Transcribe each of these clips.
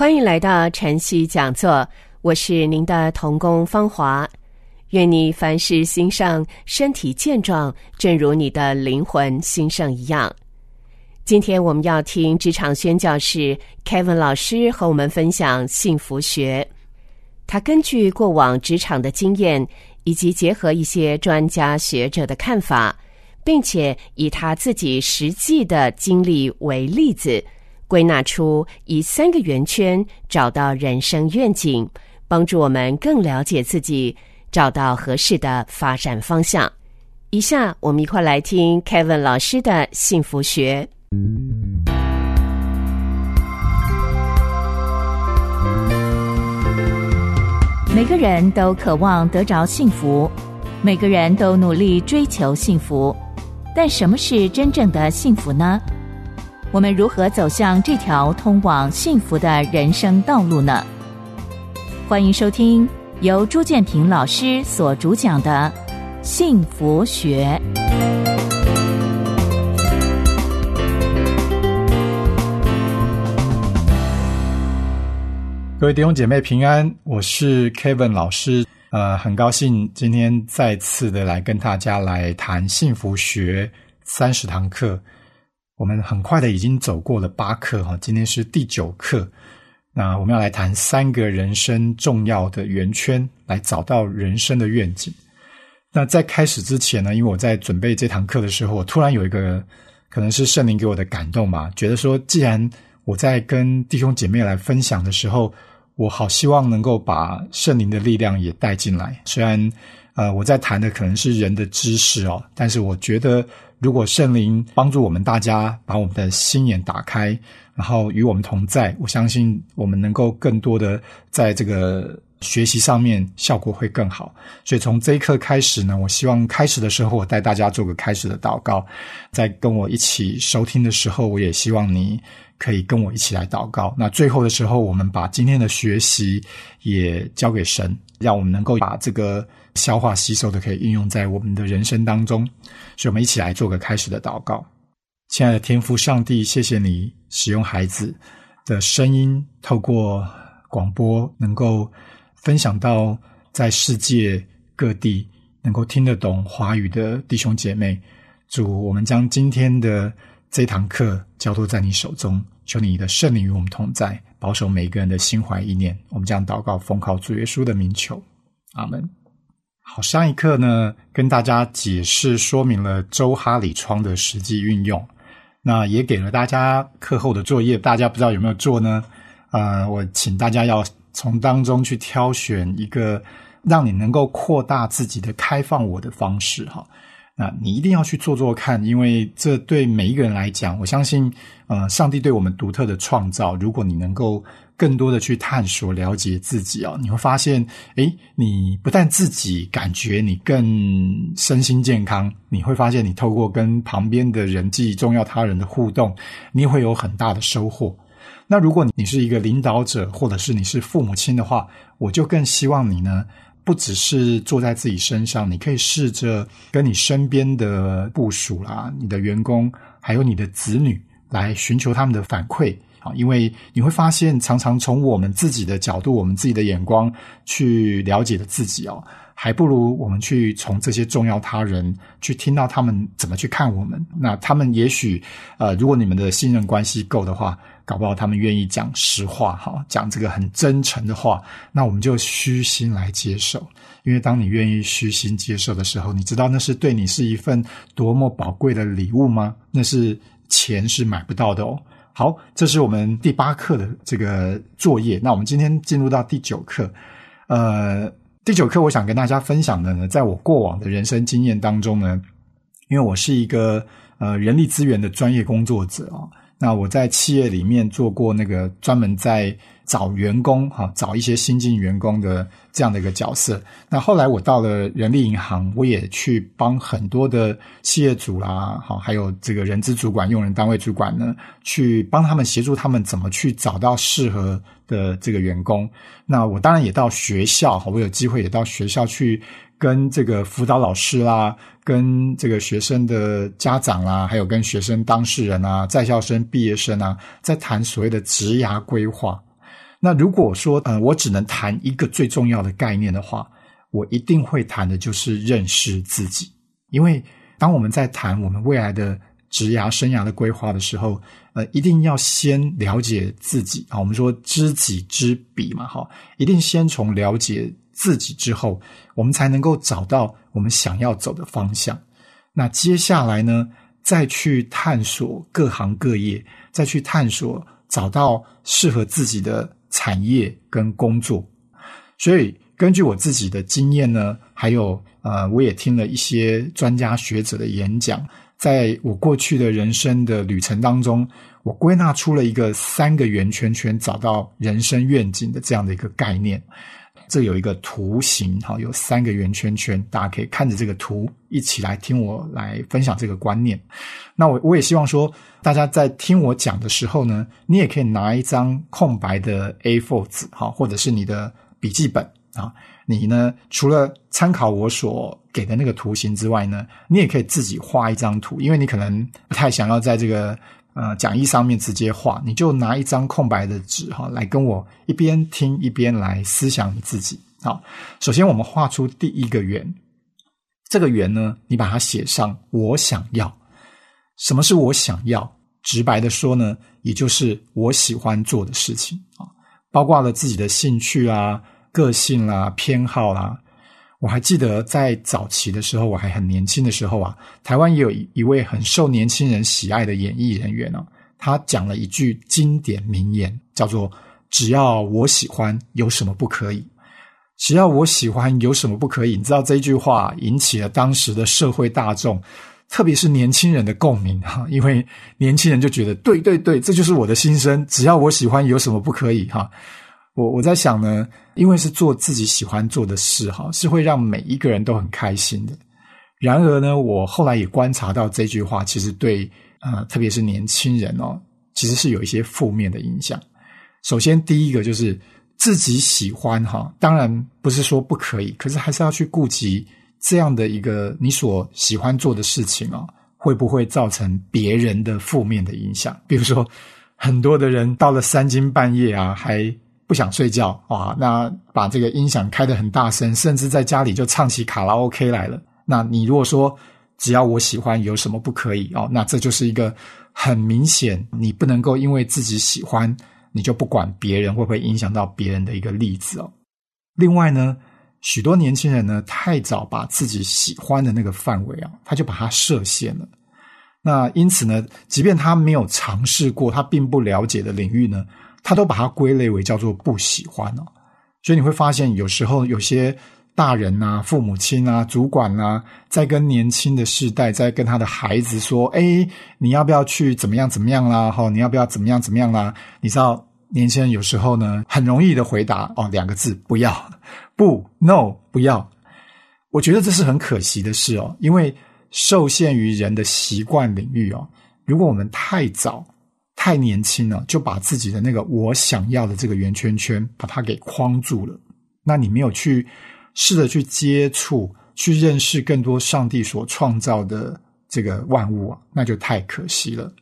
欢迎来到晨曦讲座。我是您的童工芳华，愿你凡事心上身体健壮，正如你的灵魂心上一样。今天我们要听职场宣教士 Kevin 老师和我们分享幸福学。他根据过往职场的经验，以及结合一些专家学者的看法，并且以他自己实际的经历为例子，归纳出以三个圆圈找到人生愿景。帮助我们更了解自己，找到合适的发展方向。以下我们一块来听 Kevin 老师的幸福学。每个人都渴望得着幸福，每个人都努力追求幸福，但什么是真正的幸福呢？我们如何走向这条通往幸福的人生道路呢？欢迎收听由朱建平老师所主讲的《幸福学》。各位弟兄姐妹平安，我是 Kevin 老师。呃，很高兴今天再次的来跟大家来谈幸福学三十堂课。我们很快的已经走过了八课哈，今天是第九课。那我们要来谈三个人生重要的圆圈，来找到人生的愿景。那在开始之前呢，因为我在准备这堂课的时候，我突然有一个可能是圣灵给我的感动吧，觉得说，既然我在跟弟兄姐妹来分享的时候，我好希望能够把圣灵的力量也带进来。虽然呃我在谈的可能是人的知识哦，但是我觉得如果圣灵帮助我们大家把我们的心眼打开。然后与我们同在，我相信我们能够更多的在这个学习上面效果会更好。所以从这一刻开始呢，我希望开始的时候我带大家做个开始的祷告，在跟我一起收听的时候，我也希望你可以跟我一起来祷告。那最后的时候，我们把今天的学习也交给神，让我们能够把这个消化吸收的可以应用在我们的人生当中。所以，我们一起来做个开始的祷告。亲爱的天父上帝，谢谢你使用孩子的声音，透过广播，能够分享到在世界各地能够听得懂华语的弟兄姐妹。主，我们将今天的这堂课交托在你手中，求你的圣灵与我们同在，保守每个人的心怀意念。我们将祷告奉靠主耶稣的名求，阿门。好，上一课呢，跟大家解释说明了周哈里窗的实际运用。那也给了大家课后的作业，大家不知道有没有做呢？呃，我请大家要从当中去挑选一个让你能够扩大自己的开放我的方式哈。那你一定要去做做看，因为这对每一个人来讲，我相信，呃，上帝对我们独特的创造，如果你能够。更多的去探索、了解自己啊，你会发现，诶，你不但自己感觉你更身心健康，你会发现你透过跟旁边的人际、重要他人的互动，你会有很大的收获。那如果你是一个领导者，或者是你是父母亲的话，我就更希望你呢，不只是坐在自己身上，你可以试着跟你身边的部署啦、你的员工，还有你的子女，来寻求他们的反馈。啊，因为你会发现，常常从我们自己的角度、我们自己的眼光去了解的自己哦，还不如我们去从这些重要他人去听到他们怎么去看我们。那他们也许，呃，如果你们的信任关系够的话，搞不好他们愿意讲实话，哈，讲这个很真诚的话。那我们就虚心来接受，因为当你愿意虚心接受的时候，你知道那是对你是一份多么宝贵的礼物吗？那是钱是买不到的哦。好，这是我们第八课的这个作业。那我们今天进入到第九课。呃，第九课我想跟大家分享的呢，在我过往的人生经验当中呢，因为我是一个呃人力资源的专业工作者啊，那我在企业里面做过那个专门在找员工哈，找一些新进员工的这样的一个角色。那后来我到了人力银行，我也去帮很多的企业主啦，好，还有这个人资主管、用人单位主管呢，去帮他们协助他们怎么去找到适合的这个员工。那我当然也到学校，我有机会也到学校去。跟这个辅导老师啦，跟这个学生的家长啦，还有跟学生当事人啊、在校生、毕业生啊，在谈所谓的职涯规划。那如果说，呃，我只能谈一个最重要的概念的话，我一定会谈的就是认识自己。因为当我们在谈我们未来的职涯生涯的规划的时候，呃，一定要先了解自己啊。我们说知己知彼嘛，哈，一定先从了解。自己之后，我们才能够找到我们想要走的方向。那接下来呢，再去探索各行各业，再去探索找到适合自己的产业跟工作。所以，根据我自己的经验呢，还有呃，我也听了一些专家学者的演讲，在我过去的人生的旅程当中，我归纳出了一个三个圆圈圈，找到人生愿景的这样的一个概念。这有一个图形，哈，有三个圆圈圈，大家可以看着这个图一起来听我来分享这个观念。那我我也希望说，大家在听我讲的时候呢，你也可以拿一张空白的 A4 纸，哈，或者是你的笔记本啊，你呢除了参考我所给的那个图形之外呢，你也可以自己画一张图，因为你可能不太想要在这个。呃，讲义上面直接画，你就拿一张空白的纸哈，来跟我一边听一边来思想你自己。好，首先我们画出第一个圆，这个圆呢，你把它写上“我想要”。什么是我想要？直白的说呢，也就是我喜欢做的事情啊，包括了自己的兴趣啊、个性啦、偏好啦。我还记得在早期的时候，我还很年轻的时候啊，台湾也有一位很受年轻人喜爱的演艺人员呢。他讲了一句经典名言，叫做“只要我喜欢，有什么不可以？只要我喜欢，有什么不可以？”你知道这句话引起了当时的社会大众，特别是年轻人的共鸣哈，因为年轻人就觉得，对对对，这就是我的心声。只要我喜欢，有什么不可以？哈。我我在想呢，因为是做自己喜欢做的事，哈，是会让每一个人都很开心的。然而呢，我后来也观察到这句话，其实对呃，特别是年轻人哦，其实是有一些负面的影响。首先，第一个就是自己喜欢哈，当然不是说不可以，可是还是要去顾及这样的一个你所喜欢做的事情啊，会不会造成别人的负面的影响？比如说，很多的人到了三更半夜啊，还不想睡觉啊，那把这个音响开得很大声，甚至在家里就唱起卡拉 OK 来了。那你如果说只要我喜欢，有什么不可以哦？那这就是一个很明显，你不能够因为自己喜欢，你就不管别人会不会影响到别人的一个例子哦。另外呢，许多年轻人呢太早把自己喜欢的那个范围啊，他就把它设限了。那因此呢，即便他没有尝试过，他并不了解的领域呢。他都把它归类为叫做不喜欢哦，所以你会发现有时候有些大人啊、父母亲啊、主管啊，在跟年轻的世代在跟他的孩子说：“哎，你要不要去怎么样怎么样啦？哈，你要不要怎么样怎么样啦？”你知道，年轻人有时候呢，很容易的回答哦，两个字：不要，不，no，不要。我觉得这是很可惜的事哦，因为受限于人的习惯领域哦，如果我们太早。太年轻了，就把自己的那个我想要的这个圆圈圈把它给框住了。那你没有去试着去接触、去认识更多上帝所创造的这个万物啊，那就太可惜了。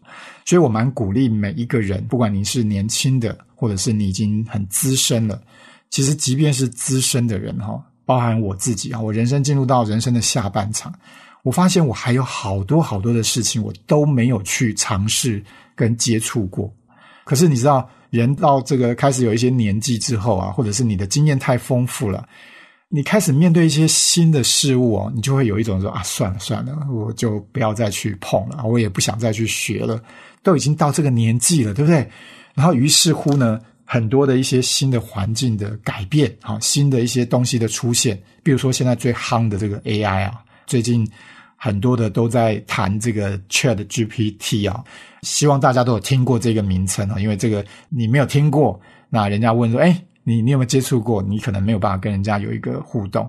所以我蛮鼓励每一个人，不管你是年轻的，或者是你已经很资深了，其实即便是资深的人哈，包含我自己啊，我人生进入到人生的下半场，我发现我还有好多好多的事情我都没有去尝试。跟接触过，可是你知道，人到这个开始有一些年纪之后啊，或者是你的经验太丰富了，你开始面对一些新的事物哦，你就会有一种说啊，算了算了，我就不要再去碰了，我也不想再去学了，都已经到这个年纪了，对不对？然后于是乎呢，很多的一些新的环境的改变啊，新的一些东西的出现，比如说现在最夯的这个 AI 啊，最近很多的都在谈这个 Chat GPT 啊，希望大家都有听过这个名称啊，因为这个你没有听过，那人家问说，哎，你你有没有接触过？你可能没有办法跟人家有一个互动，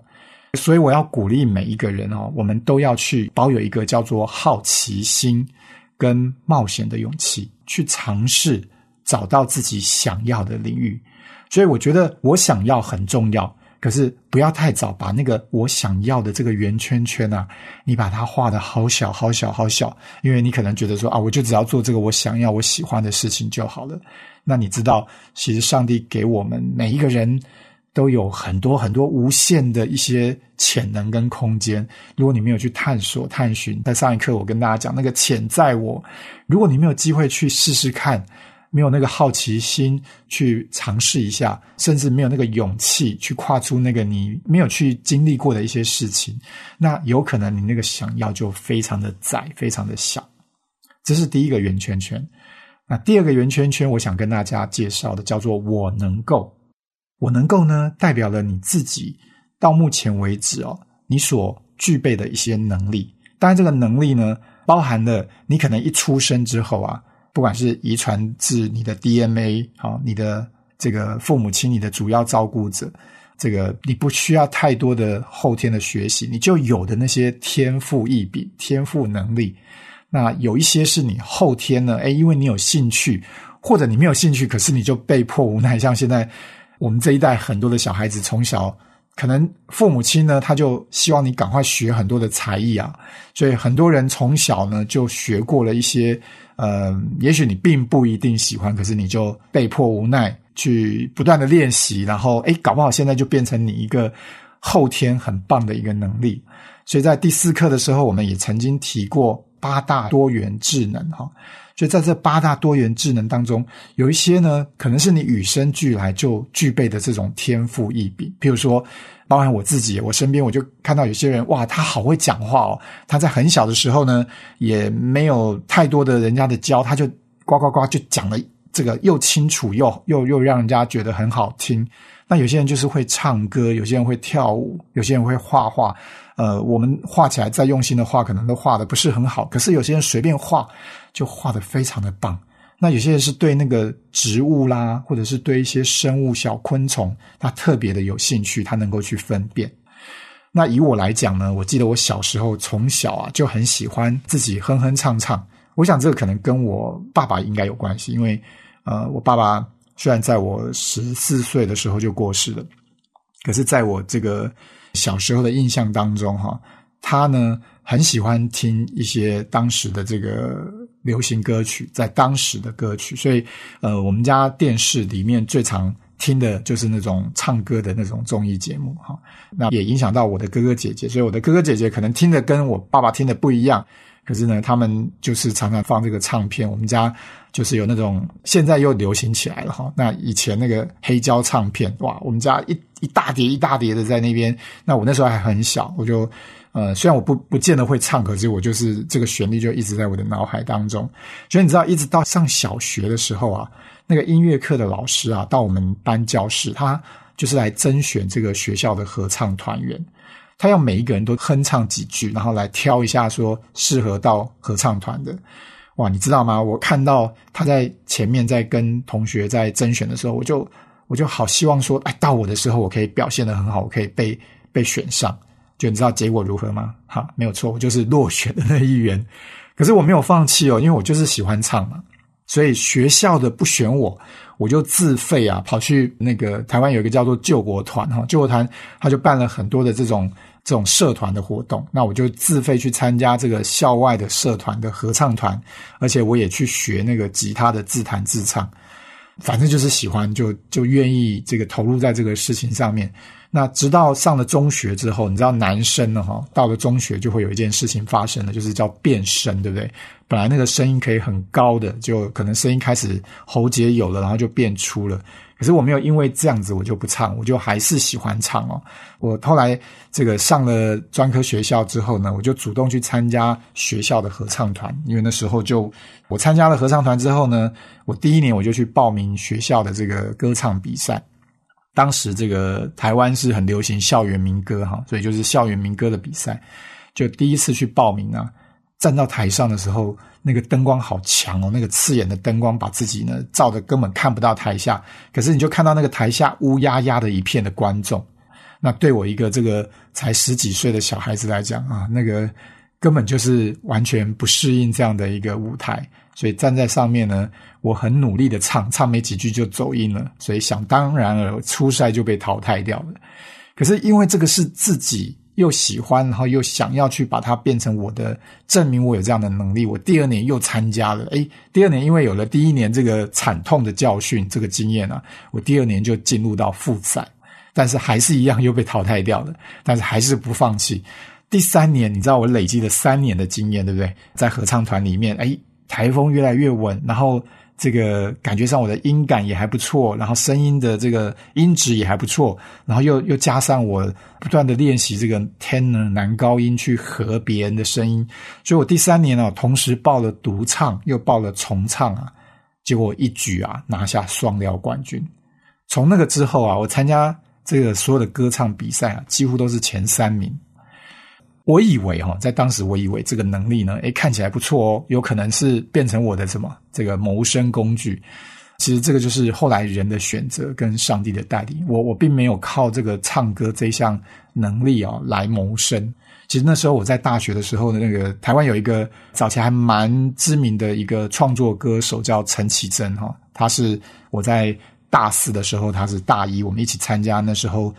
所以我要鼓励每一个人哦，我们都要去保有一个叫做好奇心跟冒险的勇气，去尝试找到自己想要的领域。所以我觉得我想要很重要。可是不要太早把那个我想要的这个圆圈圈啊，你把它画的好小好小好小，因为你可能觉得说啊，我就只要做这个我想要我喜欢的事情就好了。那你知道，其实上帝给我们每一个人都有很多很多无限的一些潜能跟空间。如果你没有去探索探寻，在上一课我跟大家讲那个潜在我，如果你没有机会去试试看。没有那个好奇心去尝试一下，甚至没有那个勇气去跨出那个你没有去经历过的一些事情，那有可能你那个想要就非常的窄，非常的小。这是第一个圆圈圈。那第二个圆圈圈，我想跟大家介绍的叫做“我能够”。我能够呢，代表了你自己到目前为止哦，你所具备的一些能力。当然，这个能力呢，包含了你可能一出生之后啊。不管是遗传至你的 DNA，好，你的这个父母亲，你的主要照顾者，这个你不需要太多的后天的学习，你就有的那些天赋异禀、天赋能力。那有一些是你后天呢，哎，因为你有兴趣，或者你没有兴趣，可是你就被迫无奈。像现在我们这一代很多的小孩子，从小可能父母亲呢，他就希望你赶快学很多的才艺啊，所以很多人从小呢就学过了一些。嗯，也许你并不一定喜欢，可是你就被迫无奈去不断的练习，然后诶，搞不好现在就变成你一个后天很棒的一个能力。所以在第四课的时候，我们也曾经提过八大多元智能哈。所以在这八大多元智能当中，有一些呢，可能是你与生俱来就具备的这种天赋异禀，譬如说。包含我自己，我身边我就看到有些人，哇，他好会讲话哦！他在很小的时候呢，也没有太多的人家的教，他就呱呱呱就讲了这个又清楚又又又让人家觉得很好听。那有些人就是会唱歌，有些人会跳舞，有些人会画画。呃，我们画起来再用心的画，可能都画的不是很好，可是有些人随便画就画的非常的棒。那有些人是对那个植物啦，或者是对一些生物小昆虫，他特别的有兴趣，他能够去分辨。那以我来讲呢，我记得我小时候从小啊就很喜欢自己哼哼唱唱。我想这个可能跟我爸爸应该有关系，因为呃，我爸爸虽然在我十四岁的时候就过世了，可是在我这个小时候的印象当中，哈，他呢很喜欢听一些当时的这个。流行歌曲在当时的歌曲，所以呃，我们家电视里面最常听的就是那种唱歌的那种综艺节目哈。那也影响到我的哥哥姐姐，所以我的哥哥姐姐可能听的跟我爸爸听的不一样，可是呢，他们就是常常放这个唱片。我们家就是有那种现在又流行起来了哈。那以前那个黑胶唱片哇，我们家一一大叠一大叠的在那边。那我那时候还很小，我就。呃，虽然我不不见得会唱，可是我就是这个旋律就一直在我的脑海当中。所以你知道，一直到上小学的时候啊，那个音乐课的老师啊，到我们班教室，他就是来甄选这个学校的合唱团员，他要每一个人都哼唱几句，然后来挑一下说适合到合唱团的。哇，你知道吗？我看到他在前面在跟同学在甄选的时候，我就我就好希望说，哎，到我的时候我可以表现的很好，我可以被被选上。就你知道结果如何吗？哈，没有错，我就是落选的那一员。可是我没有放弃哦，因为我就是喜欢唱嘛。所以学校的不选我，我就自费啊，跑去那个台湾有一个叫做救国团哈，救国团他就办了很多的这种这种社团的活动。那我就自费去参加这个校外的社团的合唱团，而且我也去学那个吉他的自弹自唱。反正就是喜欢，就就愿意这个投入在这个事情上面。那直到上了中学之后，你知道男生呢哈，到了中学就会有一件事情发生了，就是叫变声，对不对？本来那个声音可以很高的，就可能声音开始喉结有了，然后就变粗了。可是我没有因为这样子我就不唱，我就还是喜欢唱哦。我后来这个上了专科学校之后呢，我就主动去参加学校的合唱团，因为那时候就我参加了合唱团之后呢，我第一年我就去报名学校的这个歌唱比赛。当时这个台湾是很流行校园民歌哈，所以就是校园民歌的比赛。就第一次去报名啊，站到台上的时候，那个灯光好强哦，那个刺眼的灯光把自己呢照的根本看不到台下，可是你就看到那个台下乌压压的一片的观众。那对我一个这个才十几岁的小孩子来讲啊，那个根本就是完全不适应这样的一个舞台，所以站在上面呢，我很努力的唱，唱没几句就走音了，所以想当然了，初赛就被淘汰掉了。可是因为这个是自己又喜欢，然后又想要去把它变成我的证明，我有这样的能力，我第二年又参加了。诶，第二年因为有了第一年这个惨痛的教训，这个经验啊，我第二年就进入到复赛。但是还是一样又被淘汰掉了，但是还是不放弃。第三年，你知道我累积了三年的经验，对不对？在合唱团里面，哎，台风越来越稳，然后这个感觉上我的音感也还不错，然后声音的这个音质也还不错，然后又又加上我不断的练习这个 tenor 男高音去和别人的声音，所以我第三年啊，同时报了独唱又报了重唱啊，结果一举啊拿下双料冠军。从那个之后啊，我参加。这个所有的歌唱比赛啊，几乎都是前三名。我以为哈，在当时我以为这个能力呢，诶，看起来不错哦，有可能是变成我的什么这个谋生工具。其实这个就是后来人的选择跟上帝的带领。我我并没有靠这个唱歌这项能力啊来谋生。其实那时候我在大学的时候呢，那个台湾有一个早期还蛮知名的一个创作歌手叫陈绮贞哈，他是我在。大四的时候，他是大一，我们一起参加那时候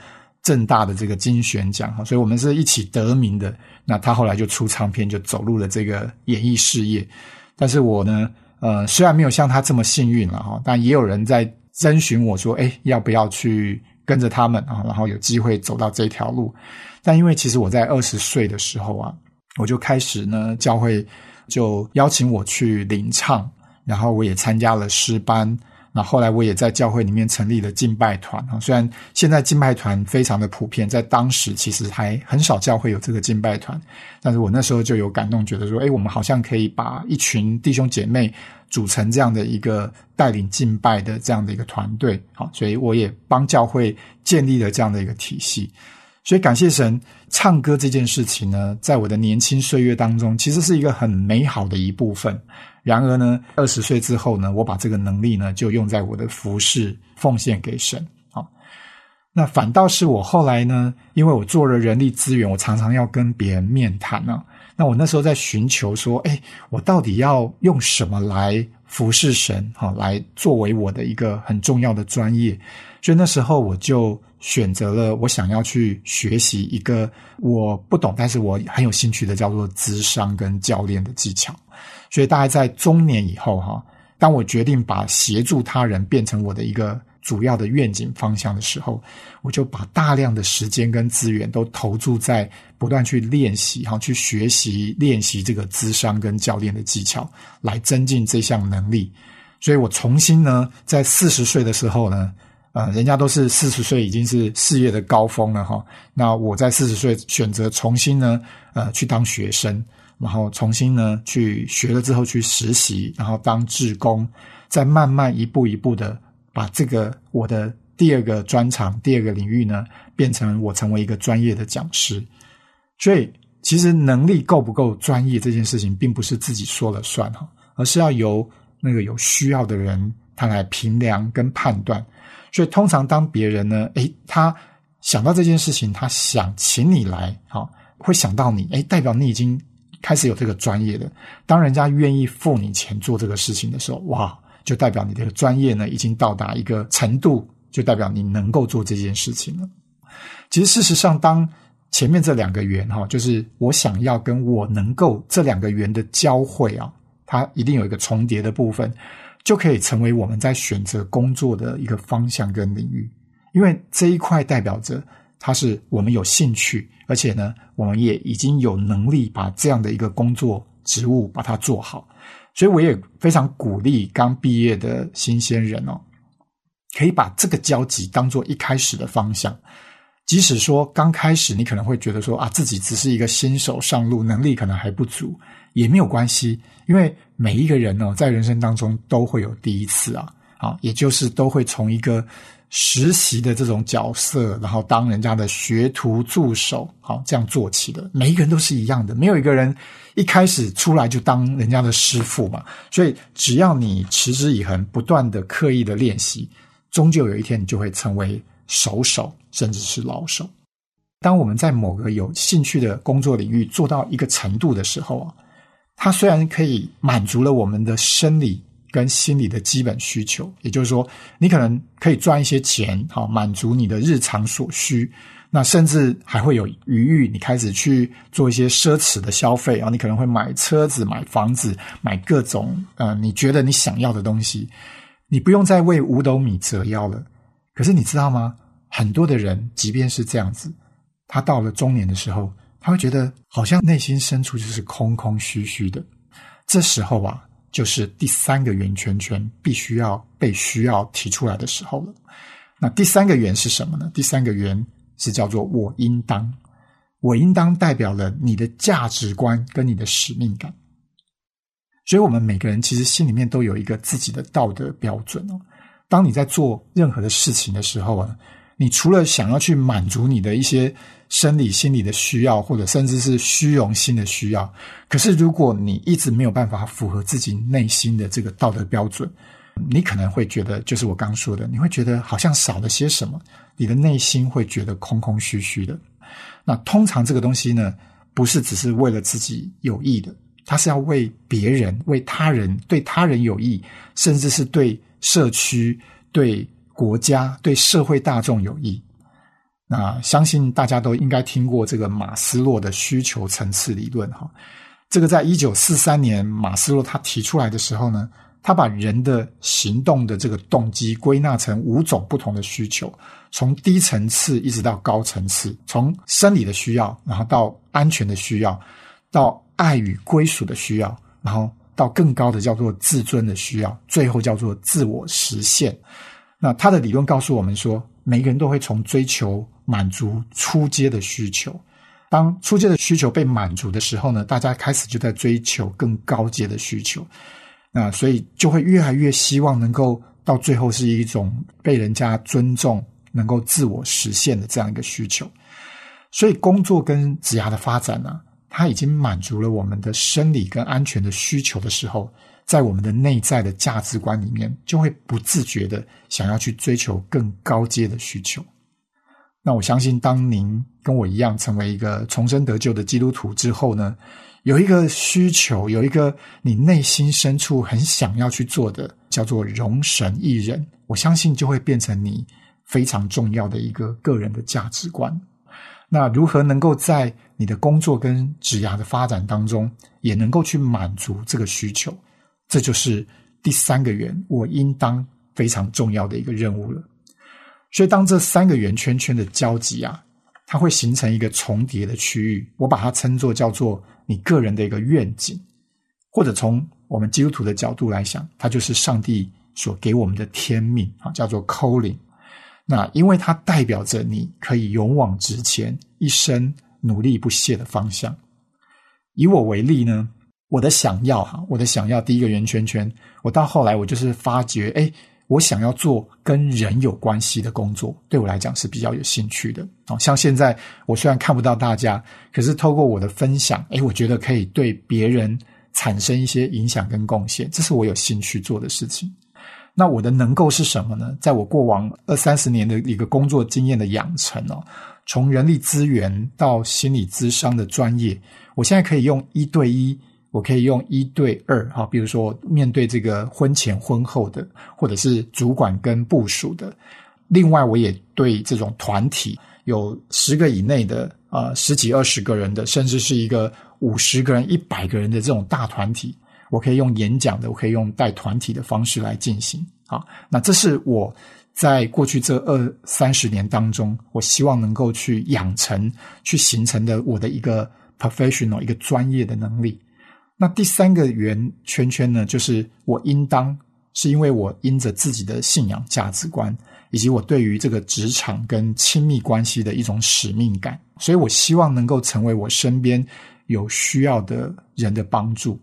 正大的这个金选奖哈，所以我们是一起得名的。那他后来就出唱片，就走入了这个演艺事业。但是我呢，呃，虽然没有像他这么幸运了哈，但也有人在征询我说，哎，要不要去跟着他们啊？然后有机会走到这条路。但因为其实我在二十岁的时候啊，我就开始呢，教会就邀请我去领唱，然后我也参加了诗班。那后来我也在教会里面成立了敬拜团啊，虽然现在敬拜团非常的普遍，在当时其实还很少教会有这个敬拜团，但是我那时候就有感动，觉得说，哎，我们好像可以把一群弟兄姐妹组成这样的一个带领敬拜的这样的一个团队，好，所以我也帮教会建立了这样的一个体系。所以感谢神，唱歌这件事情呢，在我的年轻岁月当中，其实是一个很美好的一部分。然而呢，二十岁之后呢，我把这个能力呢，就用在我的服饰奉献给神。好，那反倒是我后来呢，因为我做了人力资源，我常常要跟别人面谈啊。那我那时候在寻求说，哎，我到底要用什么来服侍神？哈，来作为我的一个很重要的专业。所以那时候我就选择了我想要去学习一个我不懂，但是我很有兴趣的，叫做智商跟教练的技巧。所以，大概在中年以后，哈，当我决定把协助他人变成我的一个主要的愿景方向的时候，我就把大量的时间跟资源都投注在不断去练习，哈，去学习练习这个智商跟教练的技巧，来增进这项能力。所以我重新呢，在四十岁的时候呢，呃，人家都是四十岁已经是事业的高峰了，哈，那我在四十岁选择重新呢，呃，去当学生。然后重新呢去学了之后去实习，然后当志工，再慢慢一步一步的把这个我的第二个专长、第二个领域呢，变成我成为一个专业的讲师。所以，其实能力够不够专业这件事情，并不是自己说了算哈，而是要由那个有需要的人他来评量跟判断。所以，通常当别人呢，诶，他想到这件事情，他想请你来，好，会想到你，诶，代表你已经。开始有这个专业的，当人家愿意付你钱做这个事情的时候，哇，就代表你的专业呢已经到达一个程度，就代表你能够做这件事情了。其实事实上，当前面这两个圆哈，就是我想要跟我能够这两个圆的交汇啊，它一定有一个重叠的部分，就可以成为我们在选择工作的一个方向跟领域，因为这一块代表着。它是我们有兴趣，而且呢，我们也已经有能力把这样的一个工作职务把它做好，所以我也非常鼓励刚毕业的新鲜人哦，可以把这个交集当做一开始的方向。即使说刚开始你可能会觉得说啊，自己只是一个新手上路，能力可能还不足，也没有关系，因为每一个人呢，在人生当中都会有第一次啊，啊，也就是都会从一个。实习的这种角色，然后当人家的学徒助手，好这样做起的。每一个人都是一样的，没有一个人一开始出来就当人家的师傅嘛。所以只要你持之以恒，不断的刻意的练习，终究有一天你就会成为熟手，甚至是老手。当我们在某个有兴趣的工作领域做到一个程度的时候啊，它虽然可以满足了我们的生理。跟心理的基本需求，也就是说，你可能可以赚一些钱，好满足你的日常所需。那甚至还会有余裕，你开始去做一些奢侈的消费啊，你可能会买车子、买房子、买各种呃，你觉得你想要的东西。你不用再为五斗米折腰了。可是你知道吗？很多的人，即便是这样子，他到了中年的时候，他会觉得好像内心深处就是空空虚虚的。这时候啊。就是第三个圆圈圈必须要被需要提出来的时候了。那第三个圆是什么呢？第三个圆是叫做“我应当”。我应当代表了你的价值观跟你的使命感。所以，我们每个人其实心里面都有一个自己的道德标准哦。当你在做任何的事情的时候啊，你除了想要去满足你的一些。生理、心理的需要，或者甚至是虚荣心的需要。可是，如果你一直没有办法符合自己内心的这个道德标准，你可能会觉得，就是我刚说的，你会觉得好像少了些什么，你的内心会觉得空空虚虚的。那通常这个东西呢，不是只是为了自己有益的，它是要为别人、为他人、对他人有益，甚至是对社区、对国家、对社会大众有益。那相信大家都应该听过这个马斯洛的需求层次理论哈，这个在一九四三年马斯洛他提出来的时候呢，他把人的行动的这个动机归纳成五种不同的需求，从低层次一直到高层次，从生理的需要，然后到安全的需要，到爱与归属的需要，然后到更高的叫做自尊的需要，最后叫做自我实现。那他的理论告诉我们说，每个人都会从追求。满足出阶的需求，当出阶的需求被满足的时候呢，大家开始就在追求更高阶的需求，那所以就会越来越希望能够到最后是一种被人家尊重、能够自我实现的这样一个需求。所以工作跟职涯的发展呢，它已经满足了我们的生理跟安全的需求的时候，在我们的内在的价值观里面，就会不自觉的想要去追求更高阶的需求。那我相信，当您跟我一样成为一个重生得救的基督徒之后呢，有一个需求，有一个你内心深处很想要去做的，叫做容神一人。我相信就会变成你非常重要的一个个人的价值观。那如何能够在你的工作跟职涯的发展当中，也能够去满足这个需求？这就是第三个圆，我应当非常重要的一个任务了。所以，当这三个圆圈圈的交集啊，它会形成一个重叠的区域。我把它称作叫做你个人的一个愿景，或者从我们基督徒的角度来想，它就是上帝所给我们的天命啊，叫做 calling。那因为它代表着你可以勇往直前、一生努力不懈的方向。以我为例呢，我的想要哈，我的想要第一个圆圈圈，我到后来我就是发觉，哎。我想要做跟人有关系的工作，对我来讲是比较有兴趣的。哦，像现在我虽然看不到大家，可是透过我的分享，诶，我觉得可以对别人产生一些影响跟贡献，这是我有兴趣做的事情。那我的能够是什么呢？在我过往二三十年的一个工作经验的养成哦，从人力资源到心理咨商的专业，我现在可以用一对一。我可以用一对二，哈，比如说面对这个婚前婚后的，或者是主管跟部署的。另外，我也对这种团体有十个以内的，呃，十几二十个人的，甚至是一个五十个人、一百个人的这种大团体，我可以用演讲的，我可以用带团体的方式来进行。好，那这是我在过去这二三十年当中，我希望能够去养成、去形成的我的一个 professional 一个专业的能力。那第三个圆圈圈呢，就是我应当是因为我因着自己的信仰价值观，以及我对于这个职场跟亲密关系的一种使命感，所以我希望能够成为我身边有需要的人的帮助。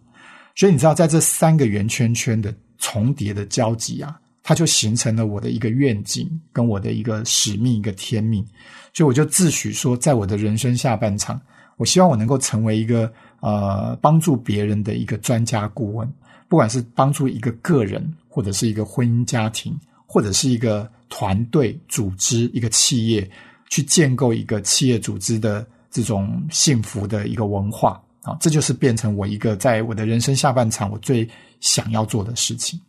所以你知道，在这三个圆圈圈的重叠的交集啊，它就形成了我的一个愿景，跟我的一个使命，一个天命。所以我就自诩说，在我的人生下半场，我希望我能够成为一个呃帮助别人的一个专家顾问，不管是帮助一个个人，或者是一个婚姻家庭，或者是一个团队组织、一个企业，去建构一个企业组织的这种幸福的一个文化啊，这就是变成我一个在我的人生下半场我最想要做的事情。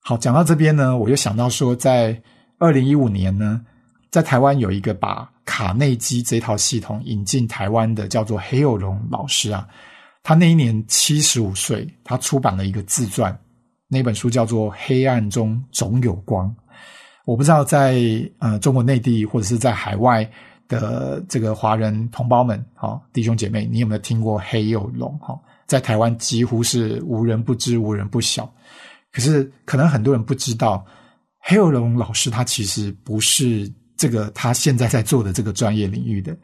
好，讲到这边呢，我就想到说，在二零一五年呢，在台湾有一个把卡内基这套系统引进台湾的，叫做黑幼荣老师啊。他那一年七十五岁，他出版了一个自传，那本书叫做《黑暗中总有光》。我不知道在呃中国内地或者是在海外的这个华人同胞们，哈弟兄姐妹，你有没有听过黑幼荣？哈，在台湾几乎是无人不知，无人不晓。可是，可能很多人不知道，黑尔龙老师他其实不是这个他现在在做的这个专业领域的。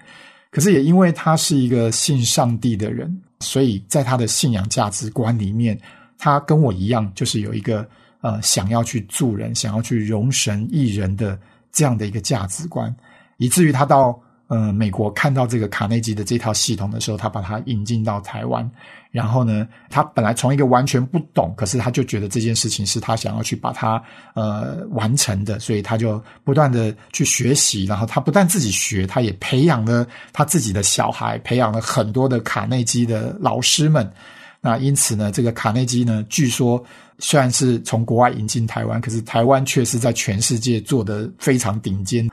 可是，也因为他是一个信上帝的人，所以在他的信仰价值观里面，他跟我一样，就是有一个呃想要去助人、想要去容神益人的这样的一个价值观，以至于他到呃美国看到这个卡内基的这套系统的时候，他把它引进到台湾。然后呢，他本来从一个完全不懂，可是他就觉得这件事情是他想要去把它呃完成的，所以他就不断的去学习。然后他不但自己学，他也培养了他自己的小孩，培养了很多的卡内基的老师们。那因此呢，这个卡内基呢，据说虽然是从国外引进台湾，可是台湾却是在全世界做的非常顶尖。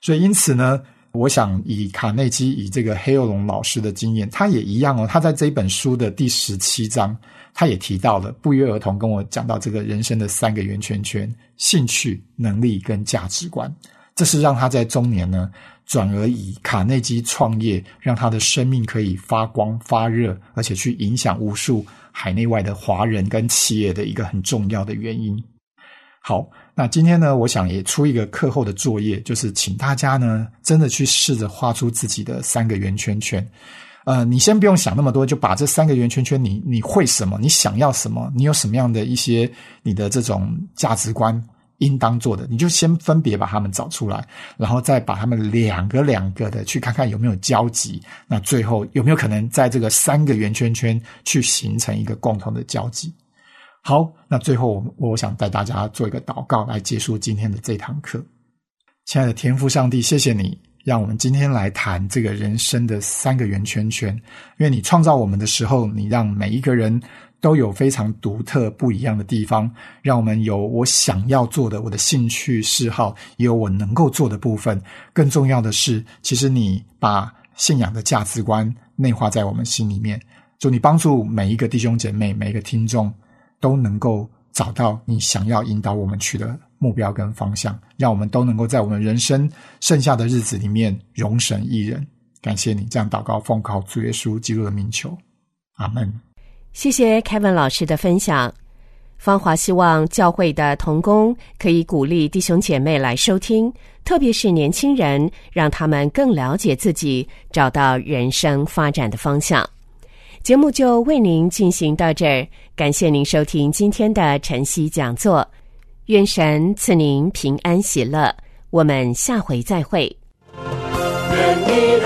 所以因此呢。我想以卡内基以这个黑幼龙老师的经验，他也一样哦。他在这本书的第十七章，他也提到了不约而同跟我讲到这个人生的三个圆圈圈：兴趣、能力跟价值观。这是让他在中年呢，转而以卡内基创业，让他的生命可以发光发热，而且去影响无数海内外的华人跟企业的一个很重要的原因。好。那今天呢，我想也出一个课后的作业，就是请大家呢，真的去试着画出自己的三个圆圈圈。呃，你先不用想那么多，就把这三个圆圈圈，你你会什么，你想要什么，你有什么样的一些你的这种价值观应当做的，你就先分别把它们找出来，然后再把它们两个两个的去看看有没有交集。那最后有没有可能在这个三个圆圈圈去形成一个共同的交集？好，那最后我我想带大家做一个祷告来结束今天的这堂课。亲爱的天父上帝，谢谢你让我们今天来谈这个人生的三个圆圈圈。因为你创造我们的时候，你让每一个人都有非常独特不一样的地方，让我们有我想要做的，我的兴趣嗜好，也有我能够做的部分。更重要的是，其实你把信仰的价值观内化在我们心里面。祝你帮助每一个弟兄姐妹，每一个听众。都能够找到你想要引导我们去的目标跟方向，让我们都能够在我们人生剩下的日子里面容神一人。感谢你这样祷告，奉靠主耶稣基督的名求，阿门。谢谢凯文老师的分享。芳华希望教会的童工可以鼓励弟兄姐妹来收听，特别是年轻人，让他们更了解自己，找到人生发展的方向。节目就为您进行到这儿，感谢您收听今天的晨曦讲座，愿神赐您平安喜乐，我们下回再会。愿你